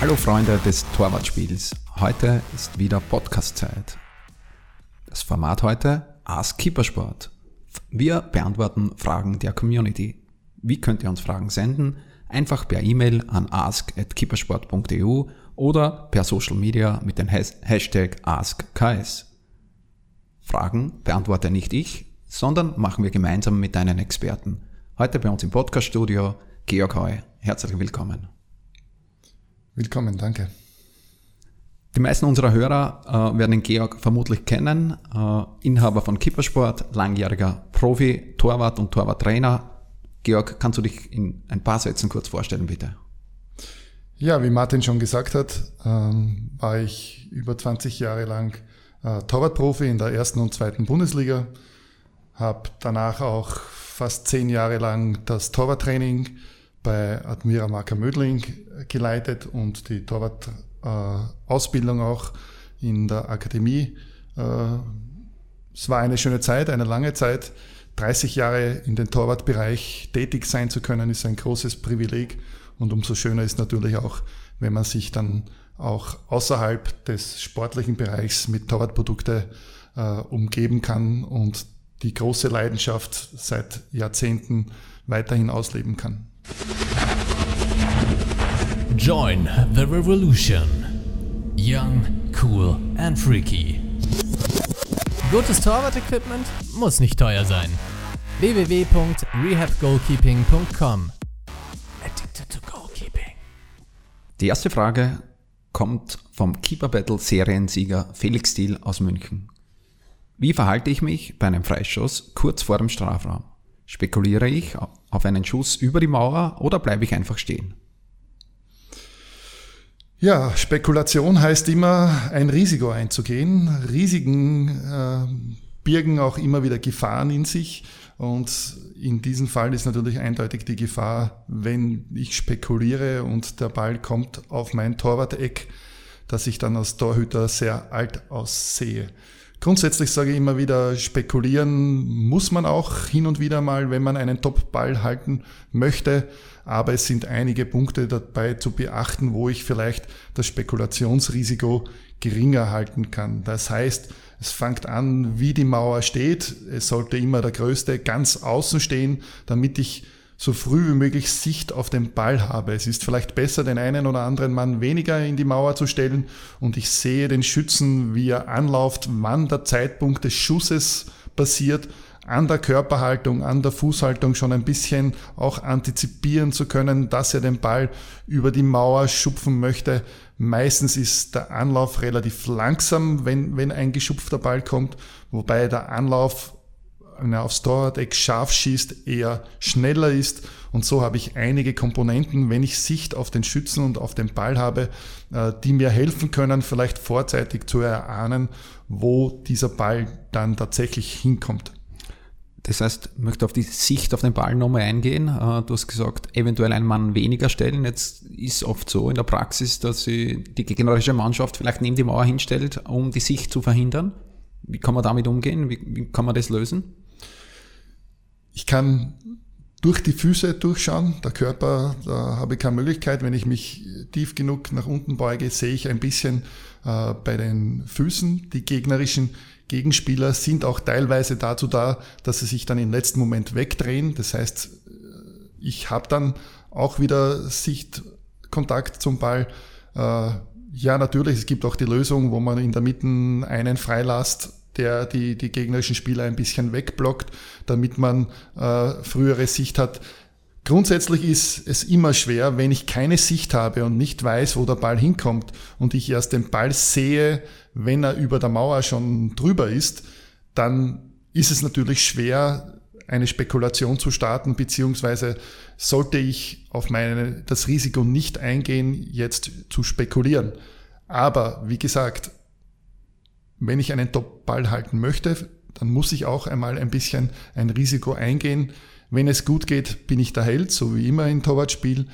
Hallo Freunde des Torwartspiels. Heute ist wieder Podcast-Zeit. Das Format heute Ask Keepersport. Wir beantworten Fragen der Community. Wie könnt ihr uns Fragen senden? Einfach per E-Mail an ask.keepersport.eu oder per Social Media mit dem Hashtag AskKS. Fragen beantworte nicht ich, sondern machen wir gemeinsam mit deinen Experten. Heute bei uns im Podcaststudio Georg Heu. Herzlich willkommen. Willkommen, danke. Die meisten unserer Hörer äh, werden den Georg vermutlich kennen. Äh, Inhaber von Kippersport, langjähriger Profi, Torwart und Torwarttrainer. Georg, kannst du dich in ein paar Sätzen kurz vorstellen, bitte? Ja, wie Martin schon gesagt hat, ähm, war ich über 20 Jahre lang äh, Torwartprofi in der ersten und zweiten Bundesliga. Habe danach auch fast zehn Jahre lang das Torwarttraining bei Admira Marker Mödling geleitet und die Torwart-Ausbildung auch in der Akademie. Äh, es war eine schöne Zeit, eine lange Zeit. 30 Jahre in den Torwartbereich tätig sein zu können, ist ein großes Privileg. Und umso schöner ist natürlich auch, wenn man sich dann auch außerhalb des sportlichen Bereichs mit Torwartprodukte äh, umgeben kann und die große Leidenschaft seit Jahrzehnten weiterhin ausleben kann. Join the revolution. Young, cool and freaky. Gutes Torwart-Equipment muss nicht teuer sein. www.rehabgoalkeeping.com Addicted to Goalkeeping. Die erste Frage kommt vom Keeper Battle Seriensieger Felix Thiel aus München. Wie verhalte ich mich bei einem Freischuss kurz vor dem Strafraum? Spekuliere ich auf einen Schuss über die Mauer oder bleibe ich einfach stehen? Ja, Spekulation heißt immer, ein Risiko einzugehen. Risiken äh, birgen auch immer wieder Gefahren in sich. Und in diesem Fall ist natürlich eindeutig die Gefahr, wenn ich spekuliere und der Ball kommt auf mein Torwart-Eck, dass ich dann als Torhüter sehr alt aussehe. Grundsätzlich sage ich immer wieder, spekulieren muss man auch hin und wieder mal, wenn man einen Top-Ball halten möchte. Aber es sind einige Punkte dabei zu beachten, wo ich vielleicht das Spekulationsrisiko geringer halten kann. Das heißt, es fängt an, wie die Mauer steht. Es sollte immer der Größte ganz außen stehen, damit ich so früh wie möglich Sicht auf den Ball habe. Es ist vielleicht besser, den einen oder anderen Mann weniger in die Mauer zu stellen und ich sehe den Schützen, wie er anlauft, wann der Zeitpunkt des Schusses passiert, an der Körperhaltung, an der Fußhaltung schon ein bisschen auch antizipieren zu können, dass er den Ball über die Mauer schupfen möchte. Meistens ist der Anlauf relativ langsam, wenn, wenn ein geschupfter Ball kommt, wobei der Anlauf wenn er aufs Torwart-Eck scharf schießt, eher schneller ist. Und so habe ich einige Komponenten, wenn ich Sicht auf den Schützen und auf den Ball habe, äh, die mir helfen können, vielleicht vorzeitig zu erahnen, wo dieser Ball dann tatsächlich hinkommt. Das heißt, ich möchte auf die Sicht auf den Ball nochmal eingehen. Äh, du hast gesagt, eventuell einen Mann weniger stellen. Jetzt ist oft so in der Praxis, dass sie die gegnerische Mannschaft vielleicht neben die Mauer hinstellt, um die Sicht zu verhindern. Wie kann man damit umgehen? Wie, wie kann man das lösen? Kann durch die Füße durchschauen. Der Körper, da habe ich keine Möglichkeit. Wenn ich mich tief genug nach unten beuge, sehe ich ein bisschen äh, bei den Füßen. Die gegnerischen Gegenspieler sind auch teilweise dazu da, dass sie sich dann im letzten Moment wegdrehen. Das heißt, äh, ich habe dann auch wieder Sichtkontakt zum Ball. Äh, ja, natürlich, es gibt auch die Lösung, wo man in der Mitte einen freilasst der die, die gegnerischen Spieler ein bisschen wegblockt, damit man äh, frühere Sicht hat. Grundsätzlich ist es immer schwer, wenn ich keine Sicht habe und nicht weiß, wo der Ball hinkommt und ich erst den Ball sehe, wenn er über der Mauer schon drüber ist, dann ist es natürlich schwer, eine Spekulation zu starten, beziehungsweise sollte ich auf meine, das Risiko nicht eingehen, jetzt zu spekulieren. Aber wie gesagt, wenn ich einen Top-Ball halten möchte, dann muss ich auch einmal ein bisschen ein Risiko eingehen. Wenn es gut geht, bin ich der Held, so wie immer im Torwartspiel.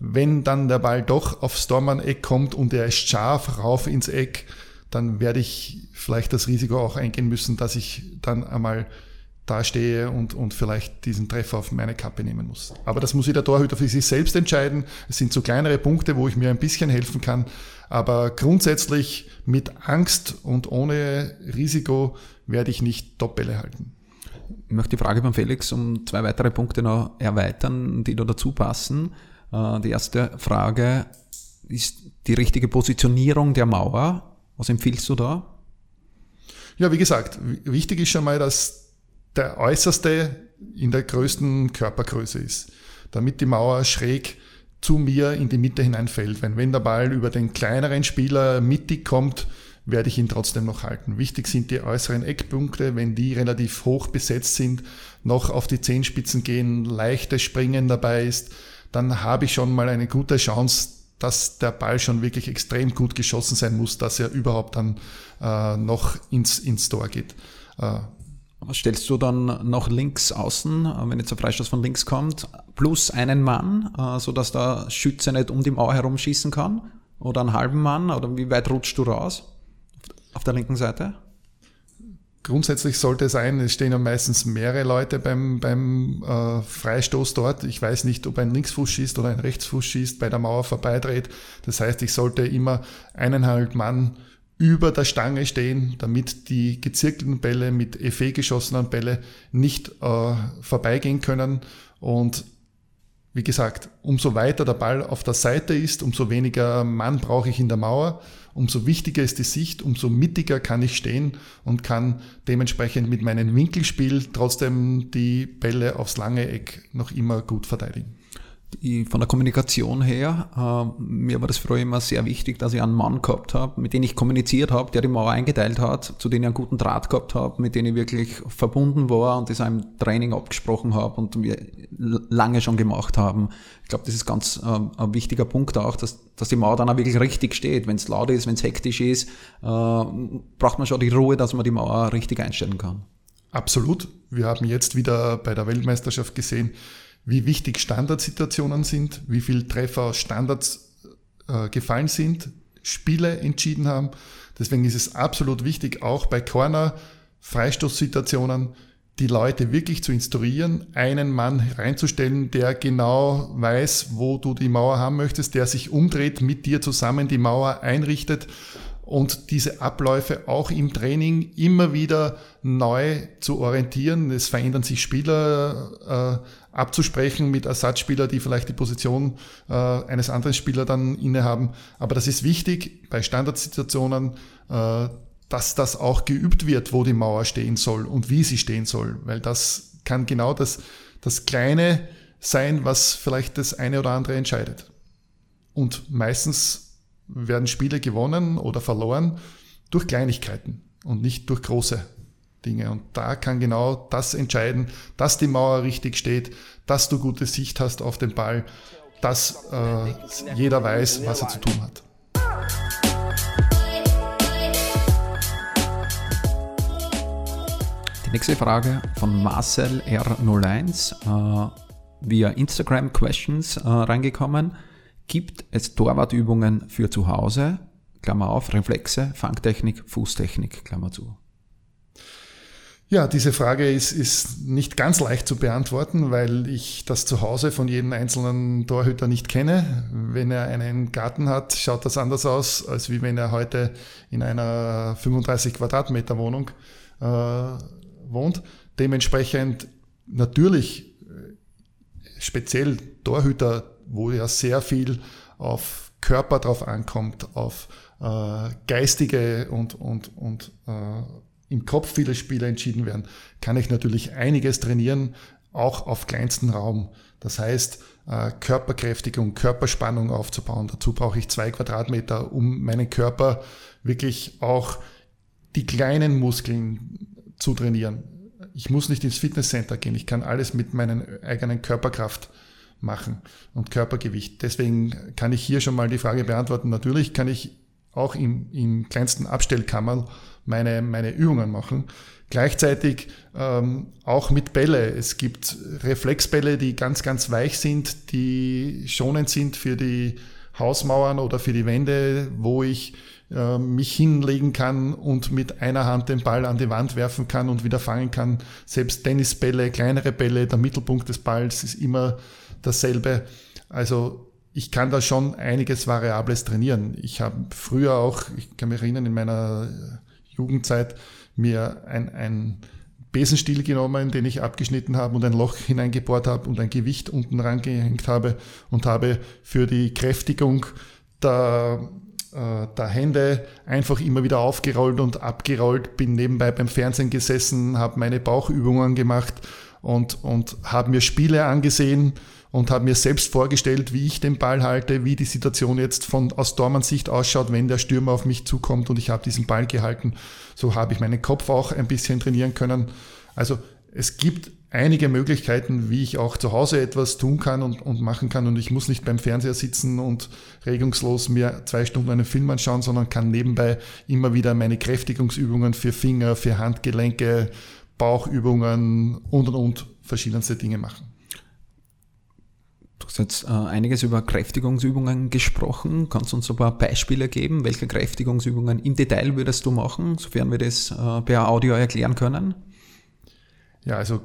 Wenn dann der Ball doch aufs Dormann-Eck kommt und er ist scharf rauf ins Eck, dann werde ich vielleicht das Risiko auch eingehen müssen, dass ich dann einmal da stehe und, und vielleicht diesen Treffer auf meine Kappe nehmen muss. Aber das muss jeder Torhüter für sich selbst entscheiden. Es sind so kleinere Punkte, wo ich mir ein bisschen helfen kann. Aber grundsätzlich mit Angst und ohne Risiko werde ich nicht Top-Bälle halten. Ich möchte die Frage beim Felix um zwei weitere Punkte noch erweitern, die da dazu passen. Äh, die erste Frage ist die richtige Positionierung der Mauer. Was empfiehlst du da? Ja, wie gesagt, wichtig ist schon mal, dass der äußerste in der größten Körpergröße ist, damit die Mauer schräg zu mir in die Mitte hineinfällt. Wenn, wenn der Ball über den kleineren Spieler mittig kommt, werde ich ihn trotzdem noch halten. Wichtig sind die äußeren Eckpunkte, wenn die relativ hoch besetzt sind, noch auf die Zehenspitzen gehen, leichtes Springen dabei ist, dann habe ich schon mal eine gute Chance, dass der Ball schon wirklich extrem gut geschossen sein muss, dass er überhaupt dann äh, noch ins, ins Tor geht. Äh, stellst du dann noch links außen, äh, wenn jetzt ein Freistoß von links kommt, plus einen Mann, äh, sodass der Schütze nicht um die Mauer herum schießen kann? Oder einen halben Mann? Oder wie weit rutschst du raus auf der linken Seite? Grundsätzlich sollte es sein, es stehen ja meistens mehrere Leute beim, beim äh, Freistoß dort. Ich weiß nicht, ob ein Linksfuß schießt oder ein Rechtsfuß schießt, bei der Mauer vorbeidreht. Das heißt, ich sollte immer eineinhalb Mann über der Stange stehen, damit die gezirkelten Bälle mit Effet geschossenen Bälle nicht äh, vorbeigehen können. Und wie gesagt, umso weiter der Ball auf der Seite ist, umso weniger Mann brauche ich in der Mauer, umso wichtiger ist die Sicht, umso mittiger kann ich stehen und kann dementsprechend mit meinem Winkelspiel trotzdem die Bälle aufs lange Eck noch immer gut verteidigen von der Kommunikation her, äh, mir war das früher immer sehr wichtig, dass ich einen Mann gehabt habe, mit dem ich kommuniziert habe, der die Mauer eingeteilt hat, zu dem ich einen guten Draht gehabt habe, mit dem ich wirklich verbunden war und das im Training abgesprochen habe und wir lange schon gemacht haben. Ich glaube, das ist ganz äh, ein wichtiger Punkt auch, dass, dass die Mauer dann auch wirklich richtig steht. Wenn es laut ist, wenn es hektisch ist, äh, braucht man schon die Ruhe, dass man die Mauer richtig einstellen kann. Absolut. Wir haben jetzt wieder bei der Weltmeisterschaft gesehen, wie wichtig Standardsituationen sind, wie viele Treffer aus Standards äh, gefallen sind, Spiele entschieden haben. Deswegen ist es absolut wichtig, auch bei Corner, Freistoßsituationen, die Leute wirklich zu instruieren, einen Mann reinzustellen, der genau weiß, wo du die Mauer haben möchtest, der sich umdreht, mit dir zusammen die Mauer einrichtet und diese Abläufe auch im Training immer wieder neu zu orientieren. Es verändern sich Spieler äh, abzusprechen mit Ersatzspielern, die vielleicht die Position äh, eines anderen Spielers dann innehaben. Aber das ist wichtig bei Standardsituationen, äh, dass das auch geübt wird, wo die Mauer stehen soll und wie sie stehen soll, weil das kann genau das, das Kleine sein, was vielleicht das eine oder andere entscheidet. Und meistens werden Spiele gewonnen oder verloren durch Kleinigkeiten und nicht durch große Dinge. Und da kann genau das entscheiden, dass die Mauer richtig steht, dass du gute Sicht hast auf den Ball, dass äh, jeder weiß, was er zu tun hat. Die nächste Frage von Marcel R01 äh, via Instagram Questions äh, reingekommen. Gibt es Torwartübungen für zu Hause? Klammer auf, Reflexe, Fangtechnik, Fußtechnik, Klammer zu. Ja, diese Frage ist, ist nicht ganz leicht zu beantworten, weil ich das Zuhause von jedem einzelnen Torhüter nicht kenne. Wenn er einen Garten hat, schaut das anders aus, als wie wenn er heute in einer 35 Quadratmeter Wohnung äh, wohnt. Dementsprechend natürlich äh, speziell Torhüter wo ja sehr viel auf Körper drauf ankommt, auf äh, geistige und, und, und äh, im Kopf viele Spiele entschieden werden, kann ich natürlich einiges trainieren, auch auf kleinsten Raum. Das heißt, äh, Körperkräftigung, Körperspannung aufzubauen. Dazu brauche ich zwei Quadratmeter, um meinen Körper wirklich auch die kleinen Muskeln zu trainieren. Ich muss nicht ins Fitnesscenter gehen. Ich kann alles mit meinen eigenen Körperkraft machen und Körpergewicht. Deswegen kann ich hier schon mal die Frage beantworten. Natürlich kann ich auch im, im kleinsten Abstellkammer meine, meine Übungen machen. Gleichzeitig ähm, auch mit Bälle. Es gibt Reflexbälle, die ganz, ganz weich sind, die schonend sind für die Hausmauern oder für die Wände, wo ich äh, mich hinlegen kann und mit einer Hand den Ball an die Wand werfen kann und wieder fangen kann. Selbst Tennisbälle, kleinere Bälle, der Mittelpunkt des Balls ist immer dasselbe. Also ich kann da schon einiges Variables trainieren. Ich habe früher auch, ich kann mich erinnern, in meiner Jugendzeit mir ein, ein Besenstiel genommen, den ich abgeschnitten habe und ein Loch hineingebohrt habe und ein Gewicht unten rangehängt habe und habe für die Kräftigung der, äh, der Hände einfach immer wieder aufgerollt und abgerollt, bin nebenbei beim Fernsehen gesessen, habe meine Bauchübungen gemacht und, und habe mir Spiele angesehen und habe mir selbst vorgestellt, wie ich den Ball halte, wie die Situation jetzt von aus Dormans Sicht ausschaut, wenn der Stürmer auf mich zukommt und ich habe diesen Ball gehalten. So habe ich meinen Kopf auch ein bisschen trainieren können. Also es gibt einige Möglichkeiten, wie ich auch zu Hause etwas tun kann und, und machen kann. Und ich muss nicht beim Fernseher sitzen und regungslos mir zwei Stunden einen Film anschauen, sondern kann nebenbei immer wieder meine Kräftigungsübungen für Finger, für Handgelenke, Bauchübungen und und und verschiedenste Dinge machen. Du hast jetzt äh, einiges über Kräftigungsübungen gesprochen. Kannst du uns ein paar Beispiele geben? Welche Kräftigungsübungen im Detail würdest du machen, sofern wir das äh, per Audio erklären können? Ja, also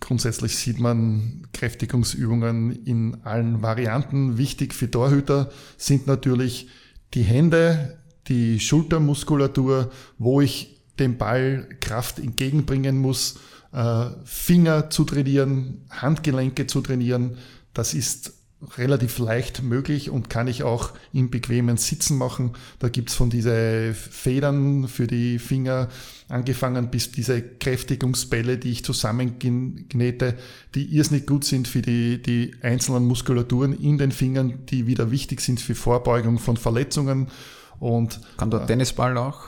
grundsätzlich sieht man Kräftigungsübungen in allen Varianten. Wichtig für Torhüter sind natürlich die Hände, die Schultermuskulatur, wo ich dem Ball Kraft entgegenbringen muss, äh, Finger zu trainieren, Handgelenke zu trainieren, das ist relativ leicht möglich und kann ich auch im bequemen Sitzen machen. Da gibt's von diese Federn für die Finger angefangen bis diese Kräftigungsbälle, die ich zusammengnete, die irrsinnig gut sind für die, die einzelnen Muskulaturen in den Fingern, die wieder wichtig sind für Vorbeugung von Verletzungen. Und, kann der Tennisball auch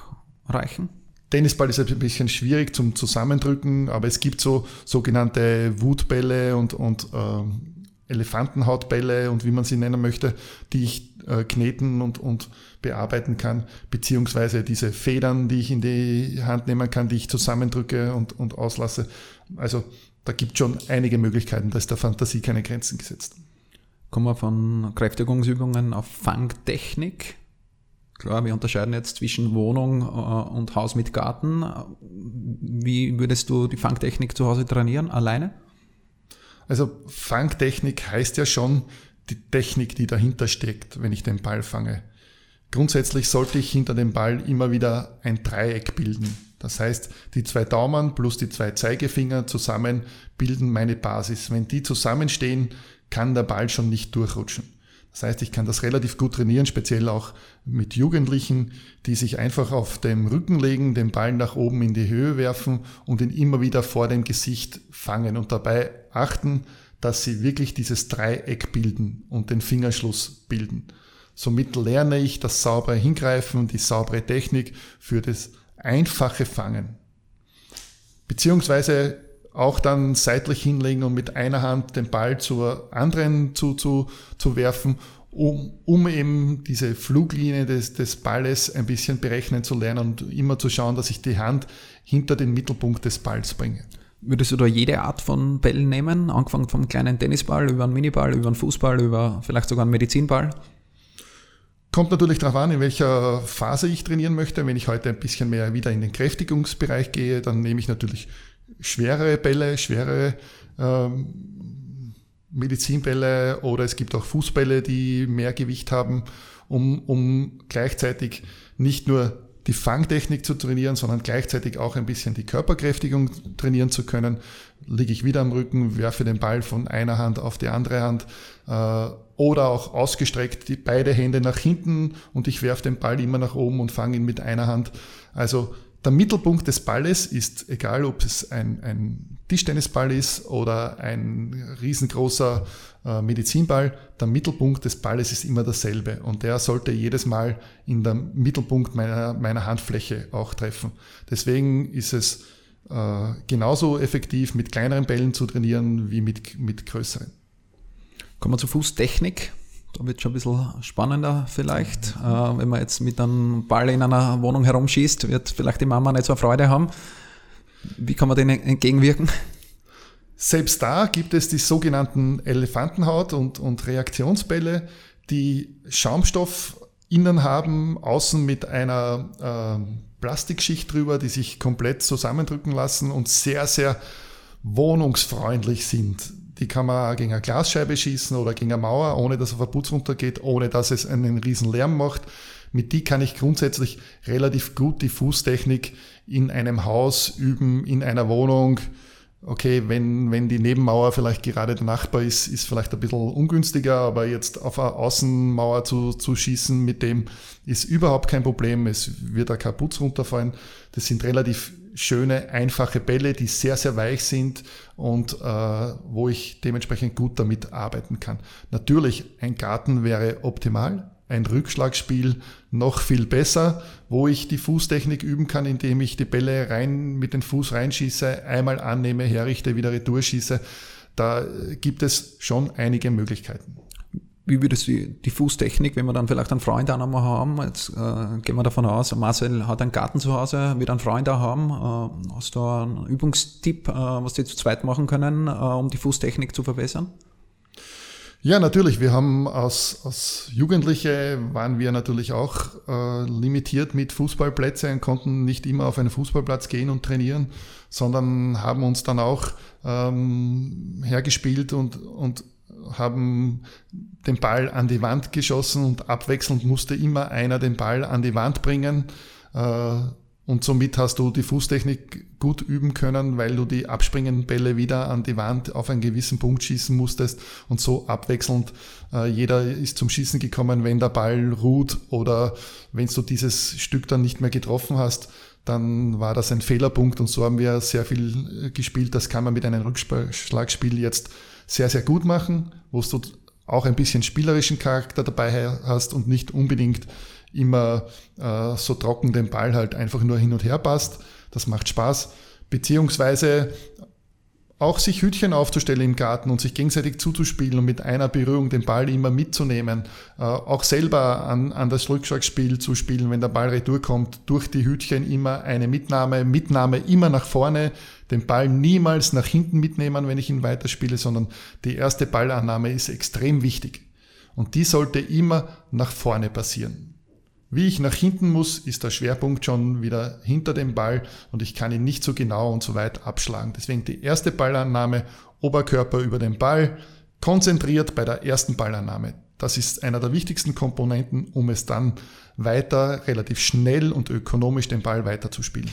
reichen? Tennisball ist ein bisschen schwierig zum Zusammendrücken, aber es gibt so sogenannte Wutbälle und, und ähm, Elefantenhautbälle und wie man sie nennen möchte, die ich äh, kneten und, und bearbeiten kann, beziehungsweise diese Federn, die ich in die Hand nehmen kann, die ich zusammendrücke und, und auslasse. Also da gibt schon einige Möglichkeiten, da ist der Fantasie keine Grenzen gesetzt. Kommen wir von Kräftigungsübungen auf Fangtechnik. Klar, wir unterscheiden jetzt zwischen Wohnung äh, und Haus mit Garten. Wie würdest du die Fangtechnik zu Hause trainieren? Alleine? Also Fangtechnik heißt ja schon die Technik, die dahinter steckt, wenn ich den Ball fange. Grundsätzlich sollte ich hinter dem Ball immer wieder ein Dreieck bilden. Das heißt, die zwei Daumen plus die zwei Zeigefinger zusammen bilden meine Basis. Wenn die zusammenstehen, kann der Ball schon nicht durchrutschen. Das heißt, ich kann das relativ gut trainieren, speziell auch mit Jugendlichen, die sich einfach auf dem Rücken legen, den Ball nach oben in die Höhe werfen und ihn immer wieder vor dem Gesicht fangen und dabei achten, dass sie wirklich dieses Dreieck bilden und den Fingerschluss bilden. Somit lerne ich das saubere Hingreifen, die saubere Technik für das einfache Fangen. Beziehungsweise auch dann seitlich hinlegen und mit einer Hand den Ball zur anderen zu, zu, zu werfen, um, um eben diese Fluglinie des, des Balles ein bisschen berechnen zu lernen und immer zu schauen, dass ich die Hand hinter den Mittelpunkt des Balls bringe. Würdest du da jede Art von Bällen nehmen, angefangen vom kleinen Tennisball über einen Miniball, über einen Fußball, über vielleicht sogar einen Medizinball? Kommt natürlich darauf an, in welcher Phase ich trainieren möchte. Wenn ich heute ein bisschen mehr wieder in den Kräftigungsbereich gehe, dann nehme ich natürlich schwerere Bälle, schwere ähm, Medizinbälle oder es gibt auch Fußbälle, die mehr Gewicht haben, um, um gleichzeitig nicht nur die Fangtechnik zu trainieren, sondern gleichzeitig auch ein bisschen die Körperkräftigung trainieren zu können. Liege ich wieder am Rücken, werfe den Ball von einer Hand auf die andere Hand äh, oder auch ausgestreckt die beide Hände nach hinten und ich werfe den Ball immer nach oben und fange ihn mit einer Hand. Also der Mittelpunkt des Balles ist, egal ob es ein, ein Tischtennisball ist oder ein riesengroßer äh, Medizinball, der Mittelpunkt des Balles ist immer derselbe und der sollte jedes Mal in der Mittelpunkt meiner, meiner Handfläche auch treffen. Deswegen ist es äh, genauso effektiv, mit kleineren Bällen zu trainieren wie mit, mit größeren. Kommen wir zur Fußtechnik. Da wird schon ein bisschen spannender vielleicht. Äh, wenn man jetzt mit einem Ball in einer Wohnung herumschießt, wird vielleicht die Mama nicht so Freude haben. Wie kann man denen entgegenwirken? Selbst da gibt es die sogenannten Elefantenhaut- und, und Reaktionsbälle, die Schaumstoff innen haben, außen mit einer äh, Plastikschicht drüber, die sich komplett zusammendrücken lassen und sehr, sehr wohnungsfreundlich sind. Die kann man gegen eine Glasscheibe schießen oder gegen eine Mauer, ohne dass auf Putz runtergeht, ohne dass es einen riesen Lärm macht. Mit die kann ich grundsätzlich relativ gut die Fußtechnik in einem Haus üben, in einer Wohnung. Okay, wenn, wenn die Nebenmauer vielleicht gerade der Nachbar ist, ist vielleicht ein bisschen ungünstiger, aber jetzt auf eine Außenmauer zu, zu schießen mit dem ist überhaupt kein Problem. Es wird da kein Putz runterfallen. Das sind relativ schöne, einfache Bälle, die sehr, sehr weich sind und äh, wo ich dementsprechend gut damit arbeiten kann. Natürlich, ein Garten wäre optimal ein Rückschlagspiel noch viel besser, wo ich die Fußtechnik üben kann, indem ich die Bälle rein mit dem Fuß reinschieße, einmal annehme, herrichte, wieder retour schieße. Da gibt es schon einige Möglichkeiten. Wie würdest du die Fußtechnik, wenn wir dann vielleicht einen Freund auch nochmal haben, jetzt äh, gehen wir davon aus, Marcel hat einen Garten zu Hause, wird einen Freund auch haben, äh, hast du einen Übungstipp, äh, was die zu zweit machen können, äh, um die Fußtechnik zu verbessern? Ja, natürlich. Wir haben als, als Jugendliche waren wir natürlich auch äh, limitiert mit Fußballplätzen und konnten nicht immer auf einen Fußballplatz gehen und trainieren, sondern haben uns dann auch ähm, hergespielt und, und haben den Ball an die Wand geschossen und abwechselnd musste immer einer den Ball an die Wand bringen. Äh, und somit hast du die Fußtechnik gut üben können, weil du die abspringenden Bälle wieder an die Wand auf einen gewissen Punkt schießen musstest und so abwechselnd. Äh, jeder ist zum Schießen gekommen, wenn der Ball ruht oder wenn du dieses Stück dann nicht mehr getroffen hast, dann war das ein Fehlerpunkt und so haben wir sehr viel äh, gespielt. Das kann man mit einem Rückschlagspiel jetzt sehr, sehr gut machen, wo du auch ein bisschen spielerischen Charakter dabei hast und nicht unbedingt immer äh, so trocken den Ball halt einfach nur hin und her passt. Das macht Spaß. Beziehungsweise auch sich Hütchen aufzustellen im Garten und sich gegenseitig zuzuspielen und mit einer Berührung den Ball immer mitzunehmen. Äh, auch selber an, an das Rückschlagspiel zu spielen, wenn der Ball retour kommt, durch die Hütchen immer eine Mitnahme, Mitnahme immer nach vorne, den Ball niemals nach hinten mitnehmen, wenn ich ihn weiterspiele, sondern die erste Ballannahme ist extrem wichtig. Und die sollte immer nach vorne passieren. Wie ich nach hinten muss, ist der Schwerpunkt schon wieder hinter dem Ball und ich kann ihn nicht so genau und so weit abschlagen. Deswegen die erste Ballannahme, Oberkörper über den Ball, konzentriert bei der ersten Ballannahme. Das ist einer der wichtigsten Komponenten, um es dann weiter relativ schnell und ökonomisch den Ball weiterzuspielen.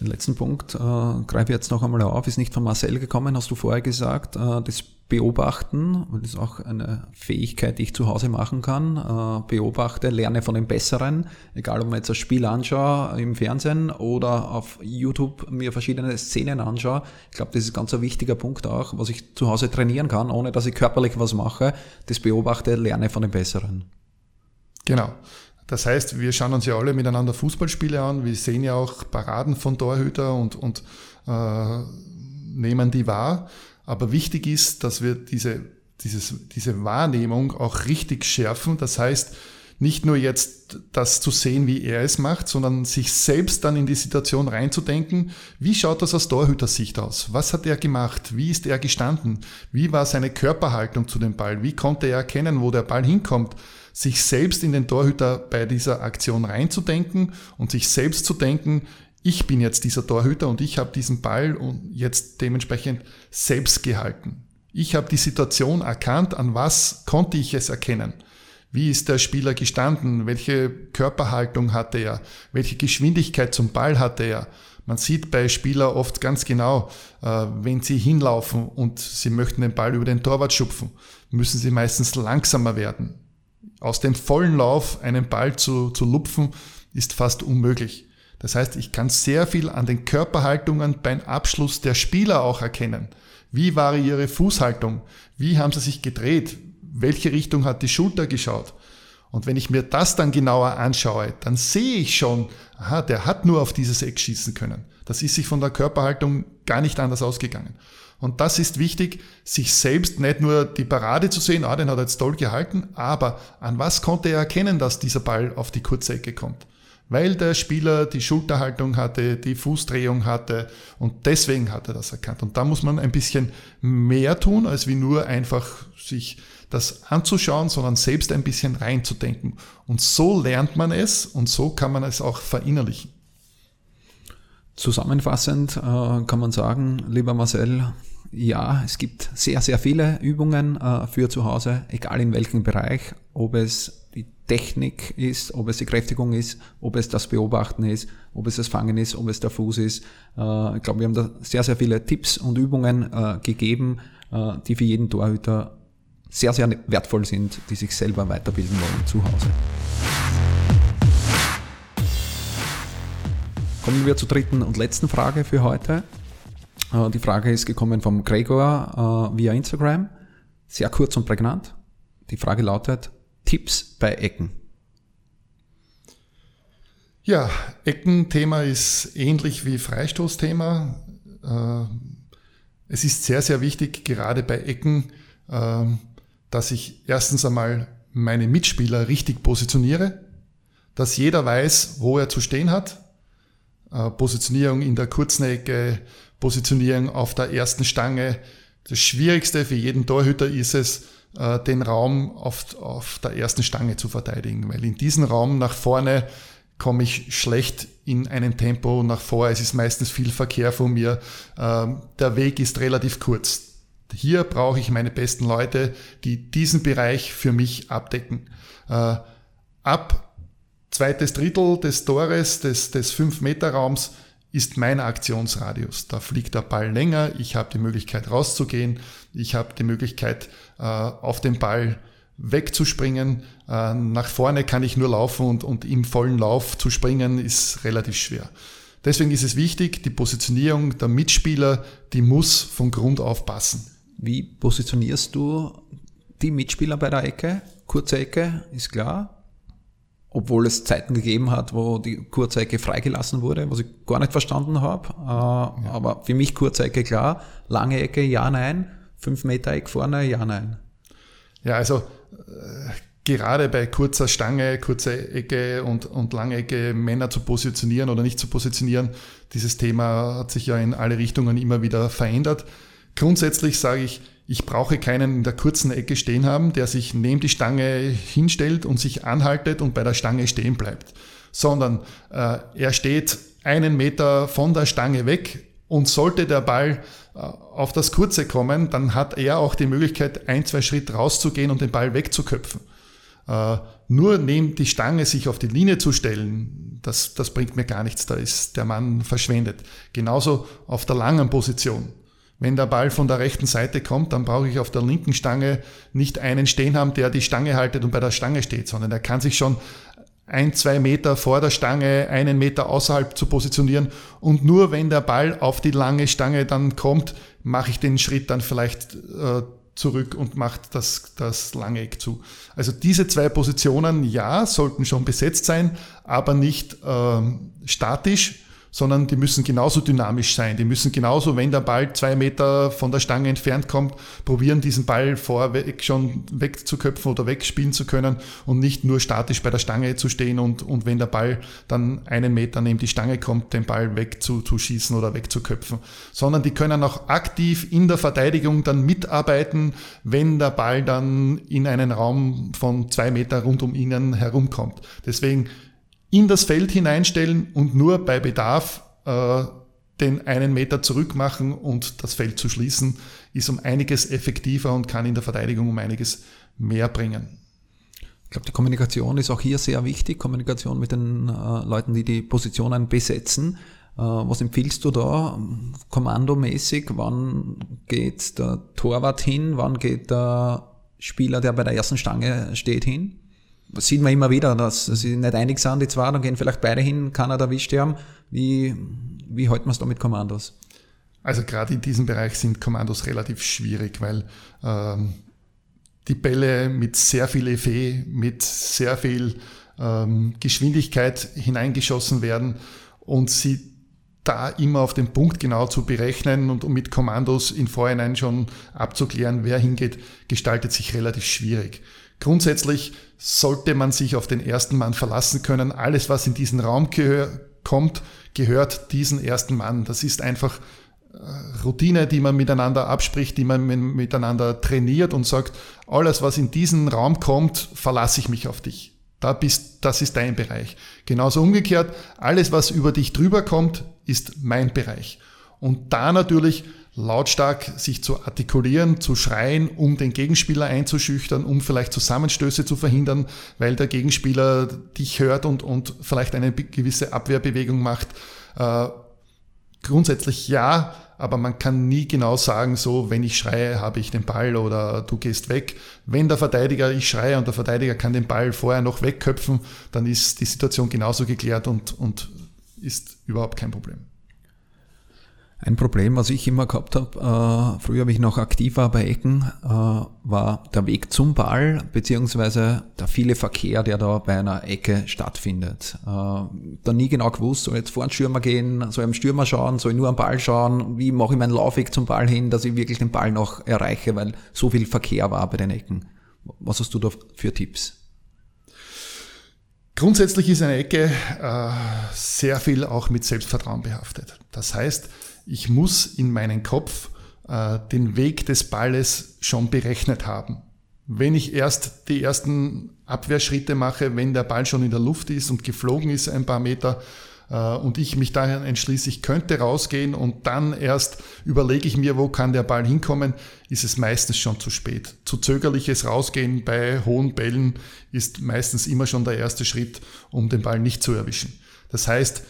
Den letzten Punkt äh, greife ich jetzt noch einmal auf, ist nicht von Marcel gekommen, hast du vorher gesagt. Äh, das Beobachten, das ist auch eine Fähigkeit, die ich zu Hause machen kann. Äh, beobachte, lerne von den Besseren, egal ob man jetzt das Spiel anschaue im Fernsehen oder auf YouTube mir verschiedene Szenen anschaue. Ich glaube, das ist ganz ein wichtiger Punkt auch, was ich zu Hause trainieren kann, ohne dass ich körperlich was mache. Das Beobachte, lerne von den Besseren. Genau. Das heißt, wir schauen uns ja alle miteinander Fußballspiele an. Wir sehen ja auch Paraden von Torhüter und, und äh, nehmen die wahr. Aber wichtig ist, dass wir diese, dieses, diese Wahrnehmung auch richtig schärfen. Das heißt, nicht nur jetzt das zu sehen, wie er es macht, sondern sich selbst dann in die Situation reinzudenken, wie schaut das aus Torhütersicht aus? Was hat er gemacht? Wie ist er gestanden? Wie war seine Körperhaltung zu dem Ball? Wie konnte er erkennen, wo der Ball hinkommt? Sich selbst in den Torhüter bei dieser Aktion reinzudenken und sich selbst zu denken, ich bin jetzt dieser Torhüter und ich habe diesen Ball und jetzt dementsprechend selbst gehalten. Ich habe die Situation erkannt, an was konnte ich es erkennen. Wie ist der Spieler gestanden? Welche Körperhaltung hatte er? Welche Geschwindigkeit zum Ball hatte er? Man sieht bei Spielern oft ganz genau, äh, wenn sie hinlaufen und sie möchten den Ball über den Torwart schupfen, müssen sie meistens langsamer werden aus dem vollen Lauf einen Ball zu, zu lupfen, ist fast unmöglich. Das heißt, ich kann sehr viel an den Körperhaltungen beim Abschluss der Spieler auch erkennen. Wie war ihre Fußhaltung? Wie haben sie sich gedreht? Welche Richtung hat die Schulter geschaut? Und wenn ich mir das dann genauer anschaue, dann sehe ich schon, aha, der hat nur auf dieses Eck schießen können. Das ist sich von der Körperhaltung gar nicht anders ausgegangen. Und das ist wichtig, sich selbst nicht nur die Parade zu sehen, ah, den hat er jetzt toll gehalten, aber an was konnte er erkennen, dass dieser Ball auf die kurze Ecke kommt? weil der Spieler die Schulterhaltung hatte, die Fußdrehung hatte und deswegen hat er das erkannt. Und da muss man ein bisschen mehr tun, als wie nur einfach sich das anzuschauen, sondern selbst ein bisschen reinzudenken. Und so lernt man es und so kann man es auch verinnerlichen. Zusammenfassend äh, kann man sagen, lieber Marcel, ja, es gibt sehr, sehr viele Übungen äh, für zu Hause, egal in welchem Bereich, ob es die Technik ist, ob es die Kräftigung ist, ob es das Beobachten ist, ob es das Fangen ist, ob es der Fuß ist. Äh, ich glaube, wir haben da sehr, sehr viele Tipps und Übungen äh, gegeben, äh, die für jeden Torhüter sehr, sehr wertvoll sind, die sich selber weiterbilden wollen zu Hause. Kommen wir zur dritten und letzten Frage für heute. Äh, die Frage ist gekommen vom Gregor äh, via Instagram. Sehr kurz und prägnant. Die Frage lautet, Tipps bei Ecken. Ja, Eckenthema ist ähnlich wie Freistoßthema. Äh, es ist sehr, sehr wichtig, gerade bei Ecken, dass ich erstens einmal meine Mitspieler richtig positioniere, dass jeder weiß, wo er zu stehen hat. Positionierung in der kurzen Ecke, Positionierung auf der ersten Stange. Das Schwierigste für jeden Torhüter ist es, äh, den Raum auf, auf der ersten Stange zu verteidigen, weil in diesem Raum nach vorne komme ich schlecht in einem Tempo nach vor. Es ist meistens viel Verkehr von mir. Ähm, der Weg ist relativ kurz. Hier brauche ich meine besten Leute, die diesen Bereich für mich abdecken. Äh, ab zweites Drittel des Tores, des, des 5-Meter-Raums, ist mein Aktionsradius. Da fliegt der Ball länger, ich habe die Möglichkeit rauszugehen, ich habe die Möglichkeit äh, auf den Ball wegzuspringen. Äh, nach vorne kann ich nur laufen und, und im vollen Lauf zu springen ist relativ schwer. Deswegen ist es wichtig, die Positionierung der Mitspieler, die muss von Grund auf passen. Wie positionierst du die Mitspieler bei der Ecke? Kurze Ecke ist klar obwohl es Zeiten gegeben hat, wo die Kurzecke freigelassen wurde, was ich gar nicht verstanden habe. Äh, ja. Aber für mich Kurzecke klar, lange Ecke ja, nein, fünf Meter Eck vorne ja, nein. Ja, also äh, gerade bei kurzer Stange, kurzer Ecke und, und lange Ecke Männer zu positionieren oder nicht zu positionieren, dieses Thema hat sich ja in alle Richtungen immer wieder verändert. Grundsätzlich sage ich, ich brauche keinen in der kurzen Ecke stehen haben, der sich neben die Stange hinstellt und sich anhaltet und bei der Stange stehen bleibt, sondern äh, er steht einen Meter von der Stange weg und sollte der Ball äh, auf das Kurze kommen, dann hat er auch die Möglichkeit, ein, zwei Schritte rauszugehen und den Ball wegzuköpfen. Äh, nur neben die Stange sich auf die Linie zu stellen, das, das bringt mir gar nichts, da ist der Mann verschwendet. Genauso auf der langen Position. Wenn der Ball von der rechten Seite kommt, dann brauche ich auf der linken Stange nicht einen stehen haben, der die Stange haltet und bei der Stange steht, sondern er kann sich schon ein, zwei Meter vor der Stange, einen Meter außerhalb zu positionieren. Und nur wenn der Ball auf die lange Stange dann kommt, mache ich den Schritt dann vielleicht äh, zurück und mache das, das lange Eck zu. Also diese zwei Positionen, ja, sollten schon besetzt sein, aber nicht ähm, statisch, sondern die müssen genauso dynamisch sein. Die müssen genauso, wenn der Ball zwei Meter von der Stange entfernt kommt, probieren, diesen Ball vorweg schon wegzuköpfen oder wegspielen zu können und nicht nur statisch bei der Stange zu stehen und, und wenn der Ball dann einen Meter neben die Stange kommt, den Ball wegzuschießen oder wegzuköpfen, sondern die können auch aktiv in der Verteidigung dann mitarbeiten, wenn der Ball dann in einen Raum von zwei Meter rund um ihnen herumkommt. Deswegen in das Feld hineinstellen und nur bei Bedarf äh, den einen Meter zurück machen und das Feld zu schließen, ist um einiges effektiver und kann in der Verteidigung um einiges mehr bringen. Ich glaube, die Kommunikation ist auch hier sehr wichtig. Kommunikation mit den äh, Leuten, die die Positionen besetzen. Äh, was empfiehlst du da kommandomäßig? Wann geht der Torwart hin? Wann geht der Spieler, der bei der ersten Stange steht, hin? Sieht man immer wieder, dass sie nicht einig sind, die zwei, dann gehen vielleicht beide hin, keiner erwischt haben. Wie, wie halten wir es da mit Kommandos? Also gerade in diesem Bereich sind Kommandos relativ schwierig, weil ähm, die Bälle mit sehr viel Effet, mit sehr viel ähm, Geschwindigkeit hineingeschossen werden und sie da immer auf den Punkt genau zu berechnen und mit Kommandos in Vorhinein schon abzuklären, wer hingeht, gestaltet sich relativ schwierig. Grundsätzlich sollte man sich auf den ersten Mann verlassen können. Alles, was in diesen Raum gehör kommt, gehört diesen ersten Mann. Das ist einfach äh, Routine, die man miteinander abspricht, die man miteinander trainiert und sagt, alles, was in diesen Raum kommt, verlasse ich mich auf dich. Da bist, das ist dein Bereich. Genauso umgekehrt, alles, was über dich drüber kommt, ist mein Bereich. Und da natürlich lautstark sich zu artikulieren, zu schreien, um den Gegenspieler einzuschüchtern, um vielleicht Zusammenstöße zu verhindern, weil der Gegenspieler dich hört und, und vielleicht eine gewisse Abwehrbewegung macht. Äh, grundsätzlich ja, aber man kann nie genau sagen, so, wenn ich schreie, habe ich den Ball oder du gehst weg. Wenn der Verteidiger, ich schreie und der Verteidiger kann den Ball vorher noch wegköpfen, dann ist die Situation genauso geklärt und, und ist überhaupt kein Problem. Ein Problem, was ich immer gehabt habe, äh, früher, wie ich noch aktiv war bei Ecken, äh, war der Weg zum Ball, beziehungsweise der viele Verkehr, der da bei einer Ecke stattfindet. Äh, da nie genau gewusst, soll ich jetzt vor den Stürmer gehen, soll ich am Stürmer schauen, soll ich nur am Ball schauen, wie mache ich meinen Laufweg zum Ball hin, dass ich wirklich den Ball noch erreiche, weil so viel Verkehr war bei den Ecken. Was hast du da für Tipps? Grundsätzlich ist eine Ecke äh, sehr viel auch mit Selbstvertrauen behaftet. Das heißt, ich muss in meinen Kopf äh, den Weg des Balles schon berechnet haben. Wenn ich erst die ersten Abwehrschritte mache, wenn der Ball schon in der Luft ist und geflogen ist ein paar Meter, äh, und ich mich daher entschließe, ich könnte rausgehen und dann erst überlege ich mir, wo kann der Ball hinkommen, ist es meistens schon zu spät. Zu zögerliches Rausgehen bei hohen Bällen ist meistens immer schon der erste Schritt, um den Ball nicht zu erwischen. Das heißt,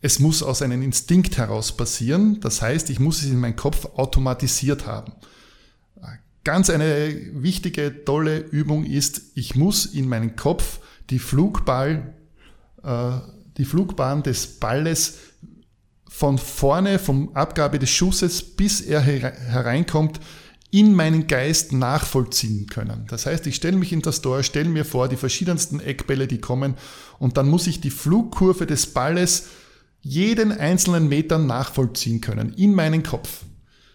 es muss aus einem Instinkt heraus passieren. Das heißt, ich muss es in meinem Kopf automatisiert haben. Ganz eine wichtige, tolle Übung ist, ich muss in meinen Kopf die Flugball, äh, die Flugbahn des Balles von vorne, vom Abgabe des Schusses, bis er hereinkommt, in meinen Geist nachvollziehen können. Das heißt, ich stelle mich in das Tor, stelle mir vor die verschiedensten Eckbälle, die kommen, und dann muss ich die Flugkurve des Balles jeden einzelnen Meter nachvollziehen können in meinen Kopf.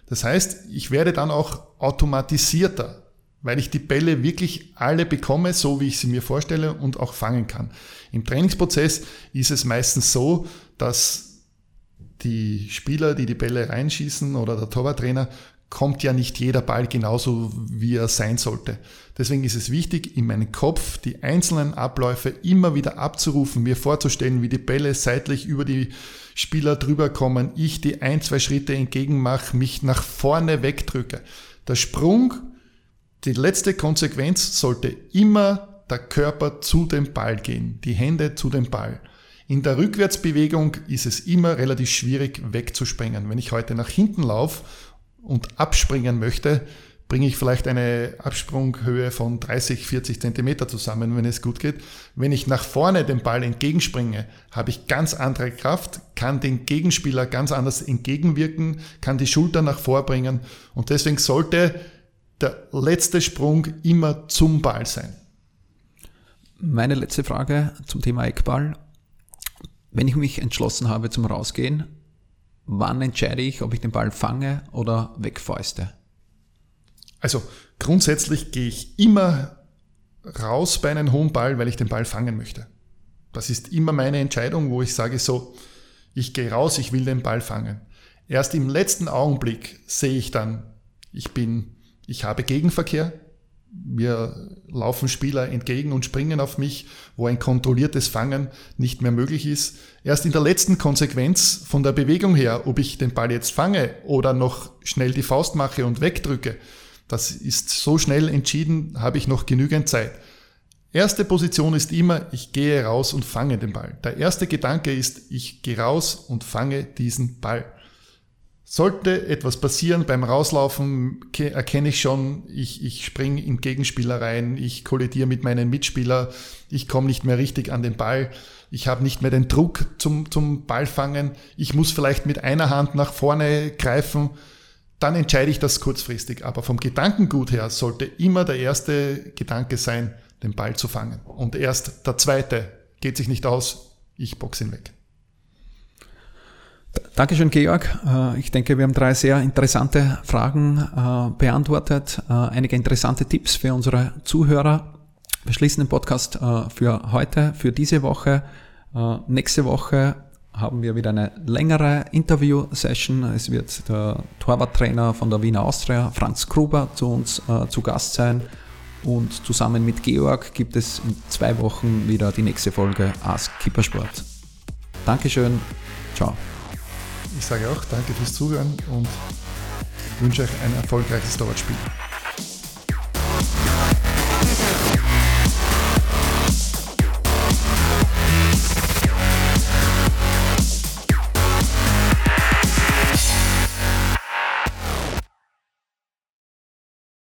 Das heißt, ich werde dann auch automatisierter, weil ich die Bälle wirklich alle bekomme, so wie ich sie mir vorstelle und auch fangen kann. Im Trainingsprozess ist es meistens so, dass die Spieler, die die Bälle reinschießen oder der Torwarttrainer kommt ja nicht jeder Ball genauso, wie er sein sollte. Deswegen ist es wichtig, in meinem Kopf die einzelnen Abläufe immer wieder abzurufen, mir vorzustellen, wie die Bälle seitlich über die Spieler drüber kommen, ich die ein, zwei Schritte entgegenmache, mich nach vorne wegdrücke. Der Sprung, die letzte Konsequenz sollte immer der Körper zu dem Ball gehen, die Hände zu dem Ball. In der Rückwärtsbewegung ist es immer relativ schwierig wegzuspringen. Wenn ich heute nach hinten laufe und abspringen möchte, bringe ich vielleicht eine Absprunghöhe von 30, 40 Zentimeter zusammen, wenn es gut geht. Wenn ich nach vorne den Ball entgegenspringe, habe ich ganz andere Kraft, kann den Gegenspieler ganz anders entgegenwirken, kann die Schulter nach vorbringen und deswegen sollte der letzte Sprung immer zum Ball sein. Meine letzte Frage zum Thema Eckball. Wenn ich mich entschlossen habe zum Rausgehen, wann entscheide ich, ob ich den Ball fange oder wegfäuste? Also grundsätzlich gehe ich immer raus bei einem hohen Ball, weil ich den Ball fangen möchte. Das ist immer meine Entscheidung, wo ich sage so, ich gehe raus, ich will den Ball fangen. Erst im letzten Augenblick sehe ich dann, ich bin, ich habe Gegenverkehr, mir laufen Spieler entgegen und springen auf mich, wo ein kontrolliertes Fangen nicht mehr möglich ist. Erst in der letzten Konsequenz von der Bewegung her, ob ich den Ball jetzt fange oder noch schnell die Faust mache und wegdrücke, das ist so schnell entschieden, habe ich noch genügend Zeit. Erste Position ist immer, ich gehe raus und fange den Ball. Der erste Gedanke ist, ich gehe raus und fange diesen Ball. Sollte etwas passieren beim Rauslaufen, erkenne ich schon, ich, ich springe in Gegenspieler rein, ich kollidiere mit meinen Mitspieler, ich komme nicht mehr richtig an den Ball, ich habe nicht mehr den Druck zum, zum Ballfangen, ich muss vielleicht mit einer Hand nach vorne greifen, dann entscheide ich das kurzfristig. Aber vom Gedankengut her sollte immer der erste Gedanke sein, den Ball zu fangen. Und erst der zweite geht sich nicht aus, ich boxe ihn weg. Dankeschön, Georg. Äh, ich denke, wir haben drei sehr interessante Fragen äh, beantwortet, äh, einige interessante Tipps für unsere Zuhörer. Wir schließen den Podcast für heute, für diese Woche. Nächste Woche haben wir wieder eine längere Interview-Session. Es wird der Torwarttrainer von der Wiener Austria, Franz Gruber, zu uns zu Gast sein. Und zusammen mit Georg gibt es in zwei Wochen wieder die nächste Folge Ask Kippersport. Dankeschön. Ciao. Ich sage auch danke fürs Zuhören und wünsche euch ein erfolgreiches Torwartspiel.